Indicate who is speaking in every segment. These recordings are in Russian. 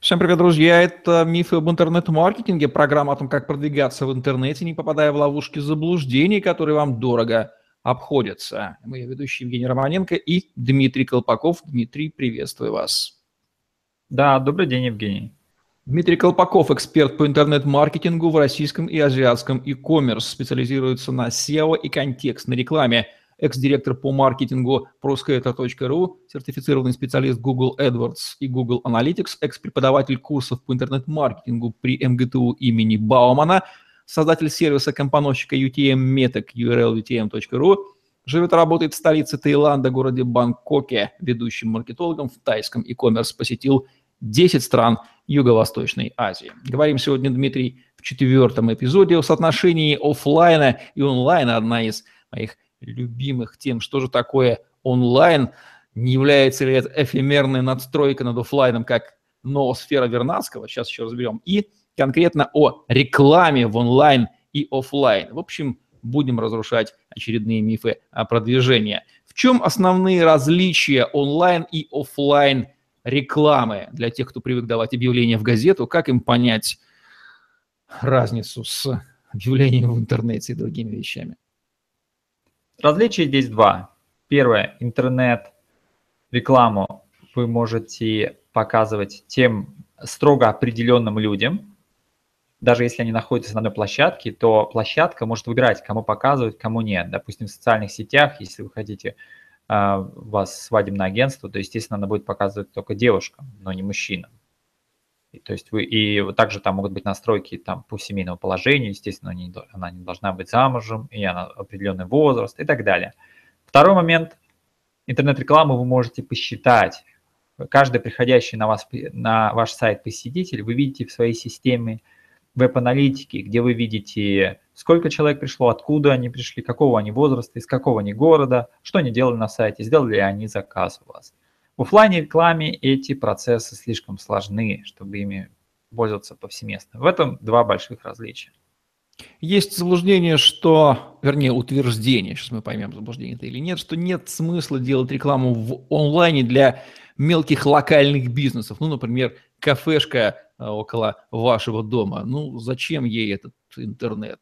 Speaker 1: Всем привет, друзья! Это «Мифы об интернет-маркетинге», программа о том, как продвигаться в интернете, не попадая в ловушки заблуждений, которые вам дорого обходятся. Мы ведущие Евгений Романенко и Дмитрий Колпаков. Дмитрий, приветствую вас.
Speaker 2: Да, добрый день, Евгений.
Speaker 1: Дмитрий Колпаков, эксперт по интернет-маркетингу в российском и азиатском e-commerce, специализируется на SEO и контекстной рекламе – экс-директор по маркетингу proscater.ru, сертифицированный специалист Google AdWords и Google Analytics, экс-преподаватель курсов по интернет-маркетингу при МГТУ имени Баумана, создатель сервиса компоносчика UTM Metec urlutm.ru, живет и работает в столице Таиланда, городе Бангкоке, ведущим маркетологом в тайском e-commerce, посетил 10 стран Юго-Восточной Азии. Говорим сегодня, Дмитрий, в четвертом эпизоде о соотношении офлайна и онлайна, одна из моих любимых тем, что же такое онлайн, не является ли это эфемерная надстройка над офлайном, как ноосфера Вернадского, сейчас еще разберем, и конкретно о рекламе в онлайн и офлайн. В общем, будем разрушать очередные мифы о продвижении. В чем основные различия онлайн и офлайн рекламы для тех, кто привык давать объявления в газету, как им понять разницу с объявлением в интернете и другими вещами?
Speaker 2: Различий здесь два. Первое, интернет-рекламу вы можете показывать тем строго определенным людям. Даже если они находятся на одной площадке, то площадка может выбирать, кому показывать, кому нет. Допустим, в социальных сетях, если вы хотите, а, вас свадебное агентство, то, естественно, она будет показывать только девушкам, но не мужчинам. И, то есть вы, и также там могут быть настройки там, по семейному положению, естественно, не, она не должна быть замужем, и она определенный возраст и так далее. Второй момент, интернет-рекламу вы можете посчитать. Каждый приходящий на, вас, на ваш сайт посетитель, вы видите в своей системе веб-аналитики, где вы видите, сколько человек пришло, откуда они пришли, какого они возраста, из какого они города, что они делали на сайте, сделали ли они заказ у вас. В офлайне рекламе эти процессы слишком сложны, чтобы ими пользоваться повсеместно. В этом два больших различия.
Speaker 1: Есть заблуждение, что, вернее, утверждение, сейчас мы поймем, заблуждение это или нет, что нет смысла делать рекламу в онлайне для мелких локальных бизнесов. Ну, например, кафешка э, около вашего дома. Ну, зачем ей этот интернет?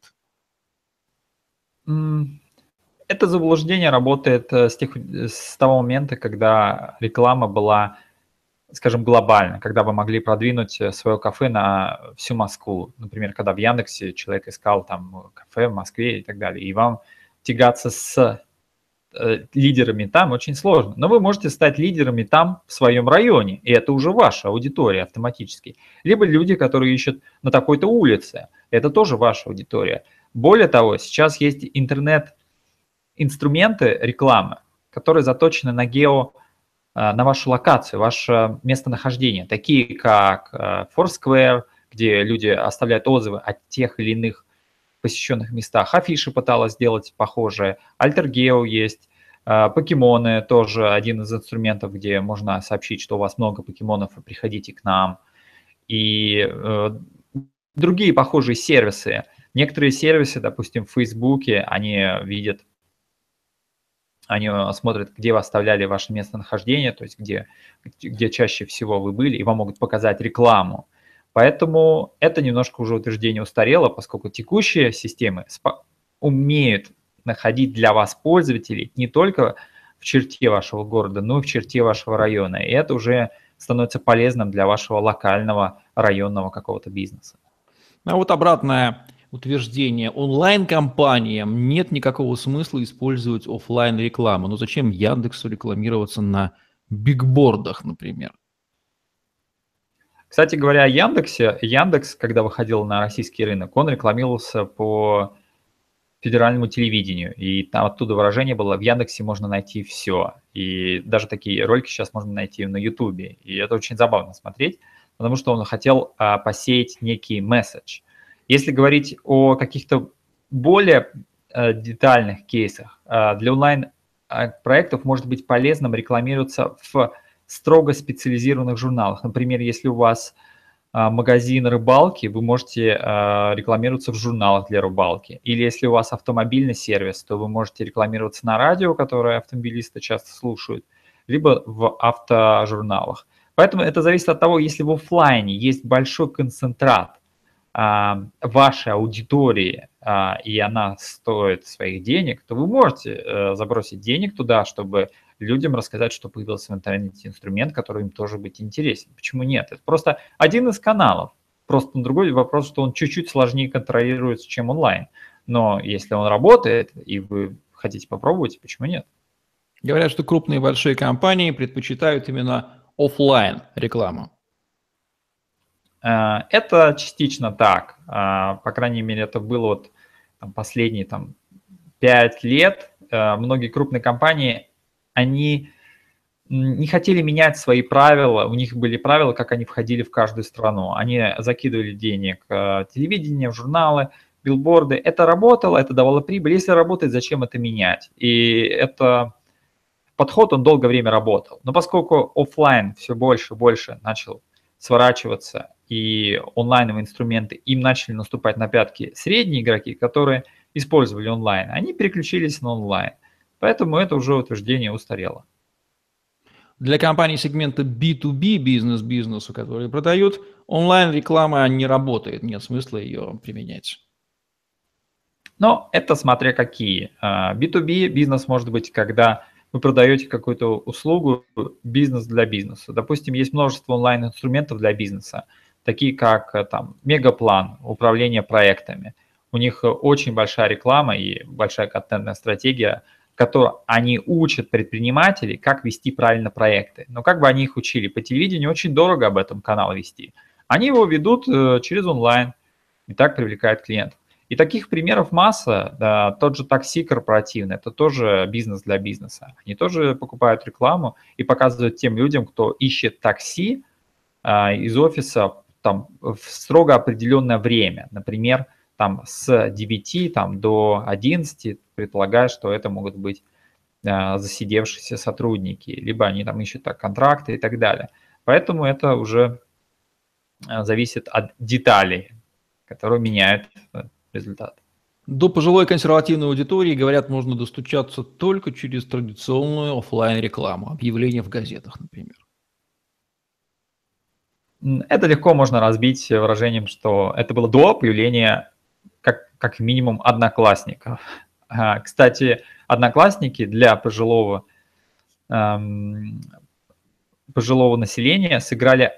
Speaker 2: Это заблуждение работает э, с, тех, с того момента, когда реклама была, скажем, глобальна, когда вы могли продвинуть э, свое кафе на всю Москву. Например, когда в Яндексе человек искал там кафе в Москве и так далее, и вам тягаться с э, лидерами там очень сложно. Но вы можете стать лидерами там в своем районе, и это уже ваша аудитория автоматически. Либо люди, которые ищут на такой-то улице, это тоже ваша аудитория. Более того, сейчас есть интернет инструменты рекламы, которые заточены на гео, э, на вашу локацию, ваше местонахождение, такие как э, Foursquare, где люди оставляют отзывы о тех или иных посещенных местах. Афиши пыталась сделать похожее. Альтергео есть. Э, покемоны тоже один из инструментов, где можно сообщить, что у вас много покемонов, и приходите к нам. И другие похожие сервисы. Некоторые сервисы, допустим, в Фейсбуке, они видят они э, смотрят, где вы оставляли ваше местонахождение, то есть где, где чаще всего вы были, и вам могут показать рекламу. Поэтому это немножко уже утверждение устарело, поскольку текущие системы умеют находить для вас пользователей не только в черте вашего города, но и в черте вашего района. И это уже становится полезным для вашего локального районного какого-то бизнеса.
Speaker 1: А вот обратная утверждение онлайн-компаниям нет никакого смысла использовать офлайн рекламу. Ну зачем Яндексу рекламироваться на бигбордах, например?
Speaker 2: Кстати говоря, о Яндексе, Яндекс, когда выходил на российский рынок, он рекламировался по федеральному телевидению, и там оттуда выражение было, в Яндексе можно найти все, и даже такие ролики сейчас можно найти на Ютубе, и это очень забавно смотреть, потому что он хотел а, посеять некий месседж – если говорить о каких-то более э, детальных кейсах, э, для онлайн-проектов может быть полезным рекламироваться в строго специализированных журналах. Например, если у вас э, магазин рыбалки, вы можете рекламироваться в журналах для рыбалки. Или если у вас автомобильный сервис, то вы можете рекламироваться на радио, которое автомобилисты часто слушают, либо в автожурналах. Поэтому это зависит от того, если в офлайне есть большой концентрат вашей аудитории, а, и она стоит своих денег, то вы можете а, забросить денег туда, чтобы людям рассказать, что появился в интернете инструмент, который им тоже быть интересен. Почему нет? Это просто один из каналов. Просто другой вопрос, что он чуть-чуть сложнее контролируется, чем онлайн. Но если он работает, и вы хотите попробовать, почему нет?
Speaker 1: Говорят, что крупные большие компании предпочитают именно офлайн рекламу?
Speaker 2: Э, это частично так. Э, по крайней мере, это было вот последние там, 5 лет. Э, многие крупные компании, они не хотели менять свои правила, у них были правила, как они входили в каждую страну. Они закидывали денег в телевидение, в журналы, билборды. Это работало, это давало прибыль. Если работает, зачем это менять? И это подход, он долгое время работал. Но поскольку офлайн все больше и больше начал сворачиваться, и онлайновые инструменты, им начали наступать на пятки средние игроки, которые использовали онлайн, они переключились на онлайн. Поэтому это уже утверждение устарело.
Speaker 1: Для компаний сегмента B2B, бизнес-бизнесу, которые продают, онлайн-реклама не работает, нет смысла ее применять.
Speaker 2: Но это смотря какие. B2B а, бизнес может быть, когда вы продаете какую-то услугу, бизнес для бизнеса. Допустим, есть множество онлайн-инструментов для бизнеса, такие как э, там Мегаплан, управление проектами. У них очень большая реклама и большая контентная стратегия, которой они учат предпринимателей, как вести правильно проекты. Но как бы они их учили? По телевидению очень дорого об этом канал вести. Они его ведут э, через онлайн и так привлекают клиентов. И таких примеров масса. Да, тот же такси корпоративный, это тоже бизнес для бизнеса. Они тоже покупают рекламу и показывают тем людям, кто ищет такси а, из офиса там, в строго определенное время. Например, там с 9 там, до 11, предполагая, что это могут быть а, засидевшиеся сотрудники, либо они там ищут так, контракты и так далее. Поэтому это уже а, зависит от деталей, которые меняют результат.
Speaker 1: До пожилой консервативной аудитории, говорят, можно достучаться только через традиционную офлайн рекламу объявления в газетах, например.
Speaker 2: Это легко можно разбить выражением, что это было до появления как, как минимум одноклассников. Кстати, одноклассники для пожилого, эм, пожилого населения сыграли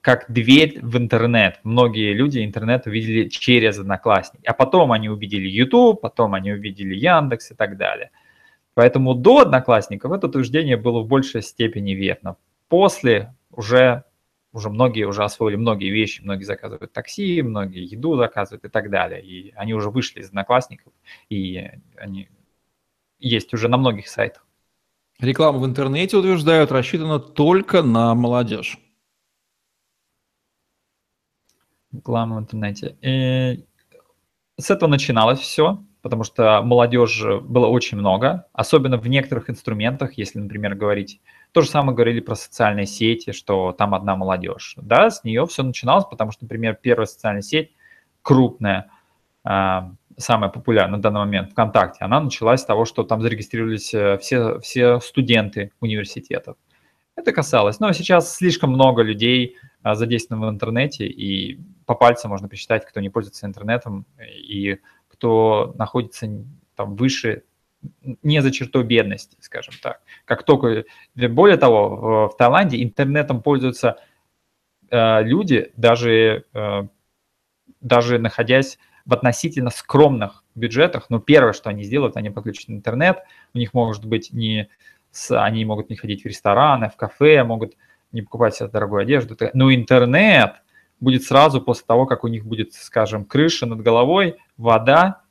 Speaker 2: как дверь в интернет. Многие люди интернет увидели через Одноклассник, а потом они увидели YouTube, потом они увидели Яндекс и так далее. Поэтому до Одноклассников это утверждение было в большей степени верно. После уже, уже многие уже освоили многие вещи, многие заказывают такси, многие еду заказывают и так далее. И они уже вышли из Одноклассников, и они есть уже на многих сайтах.
Speaker 1: Реклама в интернете, утверждают, рассчитана только на молодежь.
Speaker 2: Реклама в интернете. И с этого начиналось все, потому что молодежи было очень много, особенно в некоторых инструментах, если, например, говорить, то же самое говорили про социальные сети, что там одна молодежь. Да, с нее все начиналось, потому что, например, первая социальная сеть, крупная, а, самая популярная на данный момент ВКонтакте, она началась с того, что там зарегистрировались э, все, все студенты университетов. Это касалось. Но сейчас слишком много людей а, задействовано в интернете, и по пальцам можно посчитать, кто не пользуется интернетом и кто находится там выше, не за чертой бедности, скажем так. Как только, более того, в Таиланде интернетом пользуются э, люди, даже, э, даже находясь в относительно скромных бюджетах, но первое, что они сделают, они подключат интернет, у них может быть не, они могут не ходить в рестораны, в кафе, могут не покупать себе дорогую одежду, но интернет – будет сразу после того, как у них будет, скажем, крыша над головой, вода,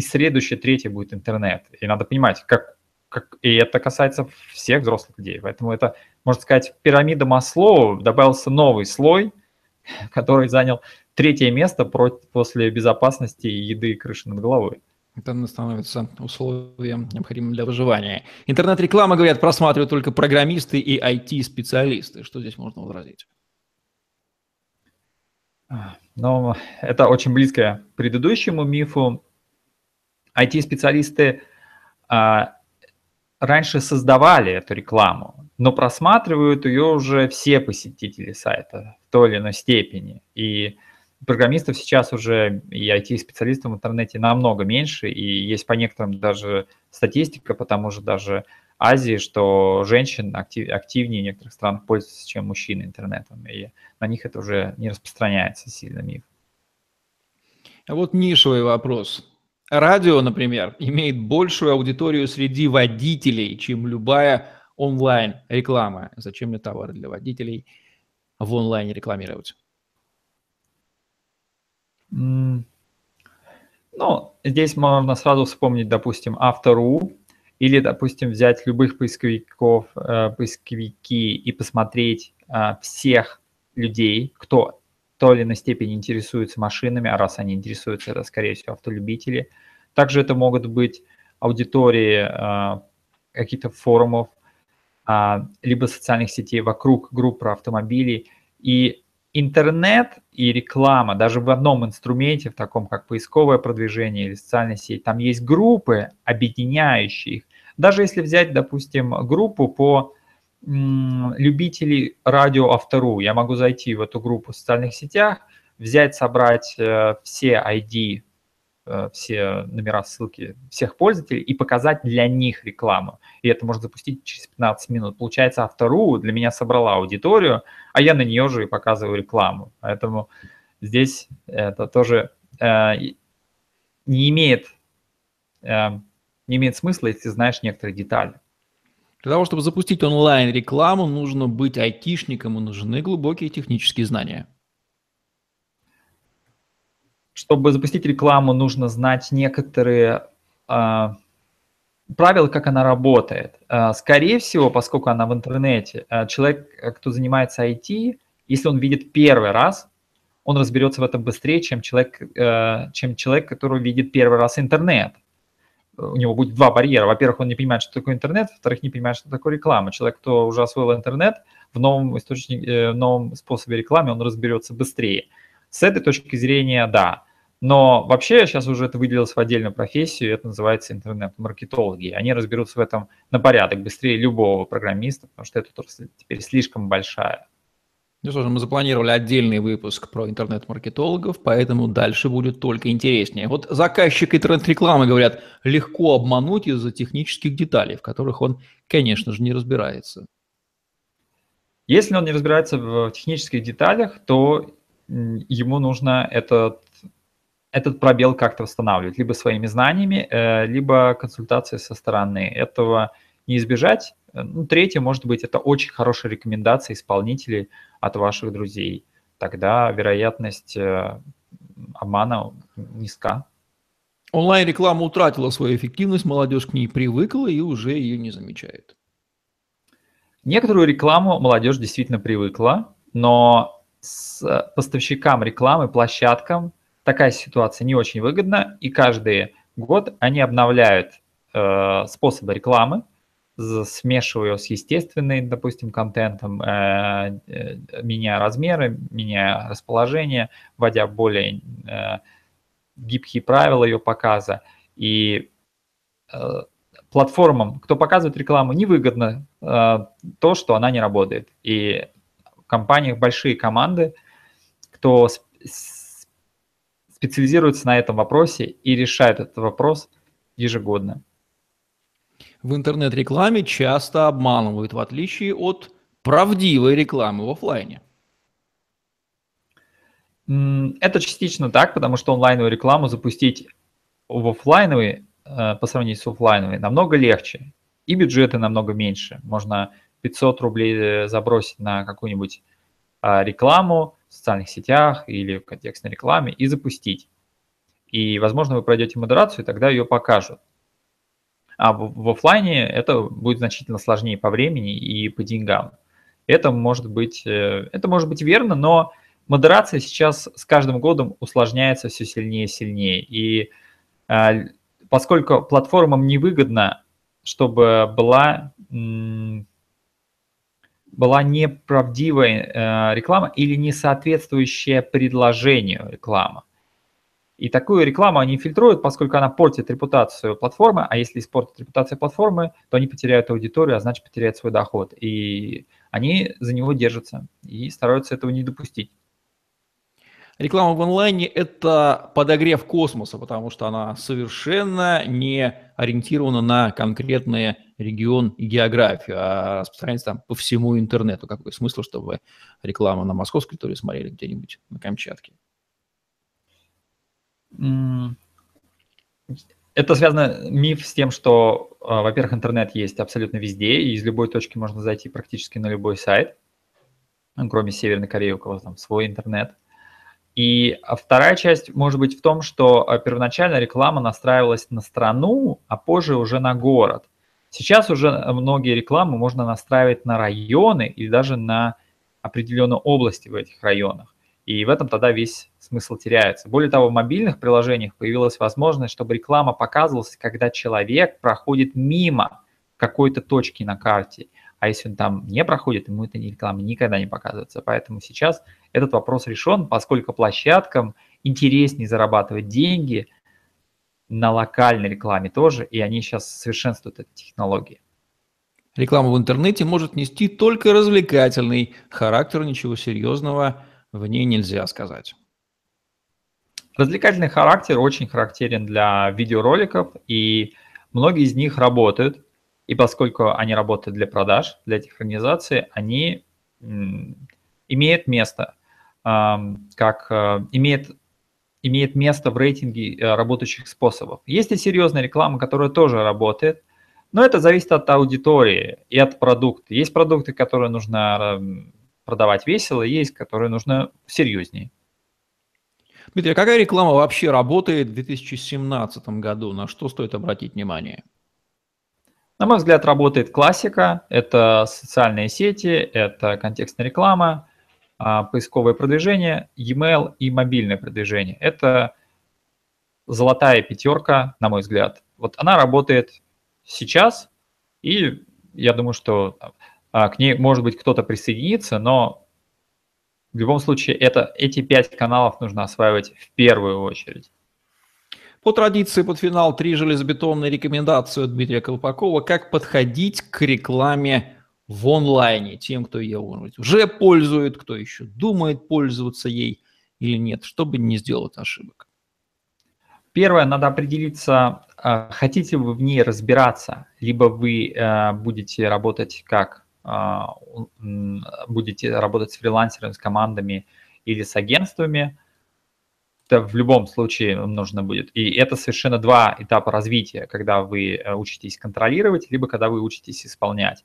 Speaker 2: и следующее, третье будет интернет. И надо понимать, как, как и это касается всех взрослых людей. Поэтому это, можно сказать, пирамида Маслоу, добавился новый слой, который занял третье место после безопасности еды и крыши над головой.
Speaker 1: Это становится условием, необходимым для выживания. Интернет-реклама, говорят, просматривают только программисты и IT-специалисты. Что здесь можно возразить?
Speaker 2: Но это очень близко к предыдущему мифу. IT-специалисты, а, раньше создавали эту рекламу, но просматривают ее уже все посетители сайта в той или иной степени. И программистов сейчас уже и IT-специалистов в интернете намного меньше, и есть по некоторым даже статистика, потому что даже Азии, что женщин актив, активнее в некоторых странах пользуются, чем мужчины интернетом, и на них это уже не распространяется сильно миф.
Speaker 1: А вот нишевый вопрос. Радио, например, имеет большую аудиторию среди водителей, чем любая онлайн-реклама. Зачем мне товары для водителей в онлайне рекламировать?
Speaker 2: Ну, здесь можно сразу вспомнить, допустим, Автору, или, допустим, взять любых поисковиков, э, поисковики и посмотреть э, всех людей, кто той или иной степени интересуется машинами, а раз они интересуются, это, скорее всего, автолюбители. Также это могут быть аудитории э, каких-то форумов, э, либо социальных сетей вокруг групп про автомобили. И интернет и реклама, даже в одном инструменте, в таком как поисковое продвижение или социальная сеть, там есть группы, объединяющие их. Даже если взять, допустим, группу по любителей радио автору, я могу зайти в эту группу в социальных сетях, взять, собрать э, все ID Э, все номера, ссылки всех пользователей и показать для них рекламу. И это можно запустить через 15 минут. Получается, Автору для меня собрала аудиторию, а я на нее же и показываю рекламу. Поэтому здесь это тоже э, не имеет, не имеет смысла, если знаешь некоторые детали.
Speaker 1: Для того, чтобы запустить онлайн-рекламу, нужно быть айтишником и нужны глубокие технические знания.
Speaker 2: чтобы запустить рекламу, нужно знать некоторые э, правила, как она работает. Э, скорее всего, поскольку она в интернете, э, человек, кто занимается IT, если он видит первый раз, он разберется в этом быстрее, чем человек, э, чем человек, который видит первый раз интернет. У него будет два барьера. Во-первых, он не понимает, что такое интернет, во-вторых, не понимает, что такое реклама. Человек, кто уже освоил интернет, в новом источнике, в новом способе рекламы он разберется быстрее. С этой точки зрения, да. Но вообще сейчас уже это выделилось в отдельную профессию, это называется интернет-маркетологи. Они разберутся в этом на порядок быстрее любого программиста, потому что это теперь слишком большая.
Speaker 1: Ну что же, мы запланировали отдельный выпуск про интернет-маркетологов, поэтому дальше будет только интереснее. Вот заказчик интернет-рекламы, говорят, легко обмануть из-за технических деталей, в которых он, конечно же, не разбирается.
Speaker 2: Если он не разбирается в технических деталях, то ему нужно этот этот пробел как-то восстанавливать, либо своими знаниями, э, либо консультацией со стороны. Этого не избежать. Ну, третье, может быть, это очень хорошая рекомендация исполнителей от ваших друзей. Тогда вероятность э, обмана низка.
Speaker 1: Онлайн-реклама утратила свою эффективность, молодежь к ней привыкла и уже ее не замечает.
Speaker 2: Некоторую рекламу молодежь действительно привыкла, но с поставщикам рекламы, площадкам такая ситуация не очень выгодна, и каждый год они обновляют э, способы рекламы, смешивая с естественным, допустим, контентом, э, э, меняя размеры, меняя расположение, вводя более э, гибкие правила ее показа. И платформам, кто показывает рекламу, невыгодно то, что она не работает. И в компаниях большие команды, кто с, специализируются на этом вопросе и решают этот вопрос ежегодно.
Speaker 1: В интернет-рекламе часто обманывают, в отличие от правдивой рекламы в офлайне.
Speaker 2: Это частично так, потому что онлайновую рекламу запустить в офлайновый э, по сравнению с офлайновой намного легче. И бюджеты намного меньше. Можно 500 рублей э, забросить на какую-нибудь а, рекламу, в социальных сетях или в контекстной рекламе и запустить. И, возможно, вы пройдете модерацию, и тогда ее покажут. А в, в офлайне это будет значительно сложнее по времени и по деньгам. Это может быть, э, это может быть верно, но модерация сейчас с каждым годом усложняется все сильнее и сильнее. И э, поскольку платформам невыгодно, чтобы была была неправдивая э, реклама или не соответствующая предложению реклама. И такую рекламу они фильтруют, поскольку она портит репутацию платформы, а если испортит репутацию платформы, то они потеряют аудиторию, а значит потеряют свой доход. И они за него держатся и стараются этого не допустить.
Speaker 1: Реклама в онлайне – это подогрев космоса, потому что она совершенно не ориентирована на конкретный регион и географию, а распространяется там по всему интернету. Какой смысл, чтобы рекламу на московской территории смотрели где-нибудь на Камчатке?
Speaker 2: Это связано миф с тем, что, а, во-первых, интернет есть абсолютно везде, и из любой точки можно зайти практически на любой сайт, кроме Северной Кореи, у кого там свой интернет – и а, вторая часть может быть в том, что а, первоначально реклама настраивалась на страну, а позже уже на город. Сейчас уже многие рекламы можно настраивать на районы и даже на определенные области в этих районах. И в этом тогда весь смысл теряется. Более того, в мобильных приложениях появилась возможность, чтобы реклама показывалась, когда человек проходит мимо какой-то точки на карте. А если он там не проходит, ему эта реклама никогда не показывается. Поэтому сейчас этот вопрос решен, поскольку площадкам интереснее зарабатывать деньги на локальной рекламе тоже, и они сейчас совершенствуют эти технологии.
Speaker 1: Реклама в интернете может нести только развлекательный характер, ничего серьезного в ней нельзя сказать.
Speaker 2: Развлекательный характер очень характерен для видеороликов, и многие из них работают. И поскольку они работают для продаж, для этих организаций, они имеют место, как э, имеет, имеет место в рейтинге э, работающих способов. Есть и серьезная реклама, которая тоже работает, но это зависит от аудитории и от продукта. Есть продукты, которые нужно продавать весело, есть, которые нужно серьезнее.
Speaker 1: Дмитрий, а какая реклама вообще работает в 2017 году? На что стоит обратить внимание?
Speaker 2: На мой взгляд, работает классика. Это социальные сети, это контекстная реклама, а, поисковое продвижение, e-mail и мобильное продвижение. Это золотая пятерка, на мой взгляд. Вот она работает сейчас, и я думаю, что а, к ней, может быть, кто-то присоединится, но в любом случае это, эти пять каналов нужно осваивать в первую очередь.
Speaker 1: По традиции под финал три железобетонные рекомендации от Дмитрия Колпакова, как подходить к рекламе в онлайне тем, кто ее уже пользует, кто еще думает пользоваться ей или нет, чтобы не сделать ошибок.
Speaker 2: Первое, надо определиться, а, хотите вы в ней разбираться, либо вы а, будете работать как будете работать с фрилансерами, с командами или с агентствами – это в любом случае нужно будет. И это совершенно два этапа развития, когда вы э, учитесь контролировать, либо когда вы учитесь исполнять.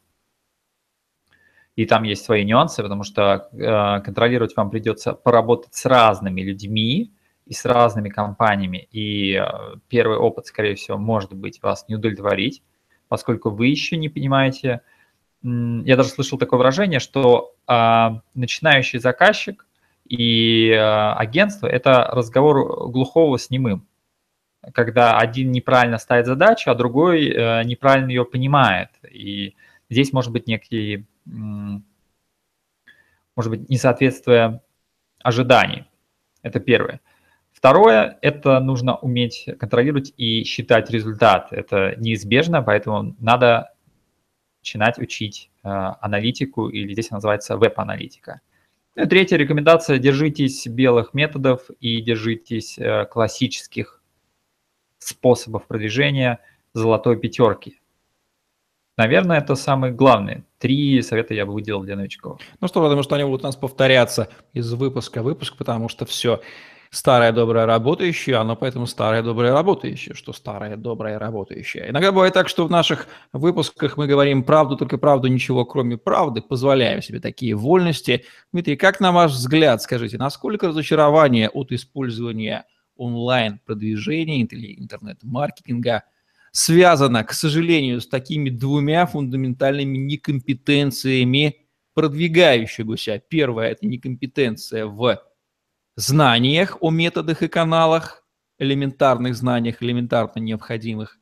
Speaker 2: И там есть свои нюансы, потому что э, контролировать вам придется поработать с разными людьми и с разными компаниями. И э, первый опыт, скорее всего, может быть вас не удовлетворить, поскольку вы еще не понимаете. Я даже слышал такое выражение, что э, начинающий заказчик и э, агентство – это разговор глухого с немым, когда один неправильно ставит задачу, а другой э, неправильно ее понимает. И здесь может быть некий, может быть, несоответствие ожиданий. Это первое. Второе – это нужно уметь контролировать и считать результат. Это неизбежно, поэтому надо начинать учить э, аналитику, или здесь называется веб-аналитика. Ну третья рекомендация – держитесь белых методов и держитесь э, классических способов продвижения золотой пятерки. Наверное, это самые главные. Три совета я бы выделил для новичков.
Speaker 1: Ну что, потому что они будут у нас повторяться из выпуска в выпуск, потому что все старое, доброе, работающее, оно поэтому старое, доброе, работающее, что старое, доброе, работающее. Иногда бывает так, что в наших выпусках мы говорим правду, только правду, ничего кроме правды, позволяем себе такие вольности. Дмитрий, как на ваш взгляд, скажите, насколько разочарование от использования онлайн-продвижения интернет-маркетинга связано, к сожалению, с такими двумя фундаментальными некомпетенциями продвигающегося. Первое – это некомпетенция в знаниях о методах и каналах, элементарных знаниях, элементарно необходимых.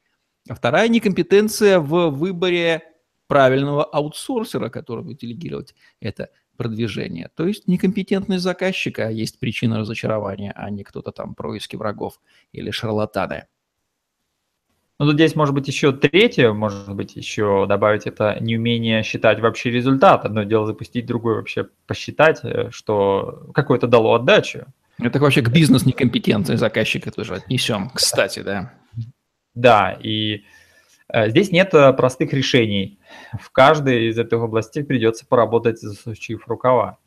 Speaker 1: А вторая некомпетенция в выборе правильного аутсорсера, будет делегировать это продвижения. То есть некомпетентность заказчика есть причина разочарования, а не кто-то там происки врагов или шарлатаны.
Speaker 2: Ну, тут здесь может быть еще третье, может быть еще добавить это неумение считать вообще результат. Одно дело запустить, другое вообще посчитать, э, что какое-то дало отдачу.
Speaker 1: Это вообще к бизнес-некомпетенции заказчика тоже отнесем, кстати, да.
Speaker 2: Да, и э, здесь нет э, простых решений. В каждой из этих областей придется поработать, засучив рукава.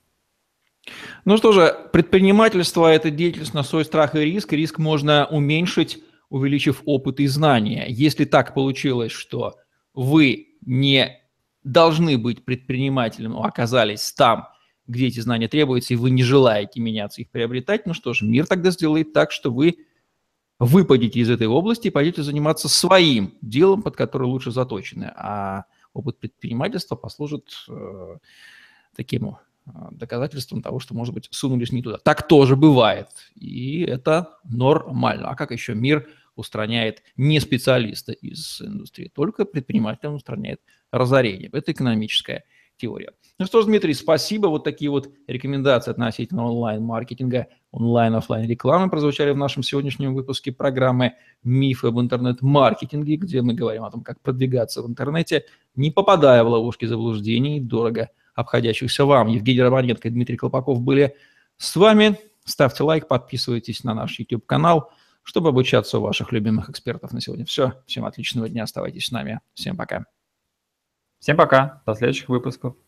Speaker 1: Ну что же, предпринимательство – это деятельность на свой страх и риск. Риск можно уменьшить, увеличив опыт и знания. Если так получилось, что вы не должны быть предпринимателем, но оказались там, где эти знания требуются, и вы не желаете меняться, их приобретать, ну что ж, мир тогда сделает так, что вы выпадете из этой области и пойдете заниматься своим делом, под которое лучше заточены. А опыт предпринимательства послужит э, таким доказательством того, что, может быть, сунулись не туда. Так тоже бывает, и это нормально. А как еще мир устраняет не специалиста из индустрии, только предприниматель устраняет разорение. Это экономическая теория. Ну что ж, Дмитрий, спасибо. Вот такие вот рекомендации относительно онлайн-маркетинга, онлайн-офлайн рекламы прозвучали в нашем сегодняшнем выпуске программы «Мифы об интернет-маркетинге», где мы говорим о том, как продвигаться в интернете, не попадая в ловушки заблуждений, дорого обходящихся вам. Евгений Романенко и Дмитрий Колпаков были с вами. Ставьте лайк, подписывайтесь на наш YouTube-канал, чтобы обучаться у ваших любимых экспертов на сегодня. Все. Всем отличного дня. Оставайтесь с нами. Всем пока.
Speaker 2: Всем пока. До следующих выпусков.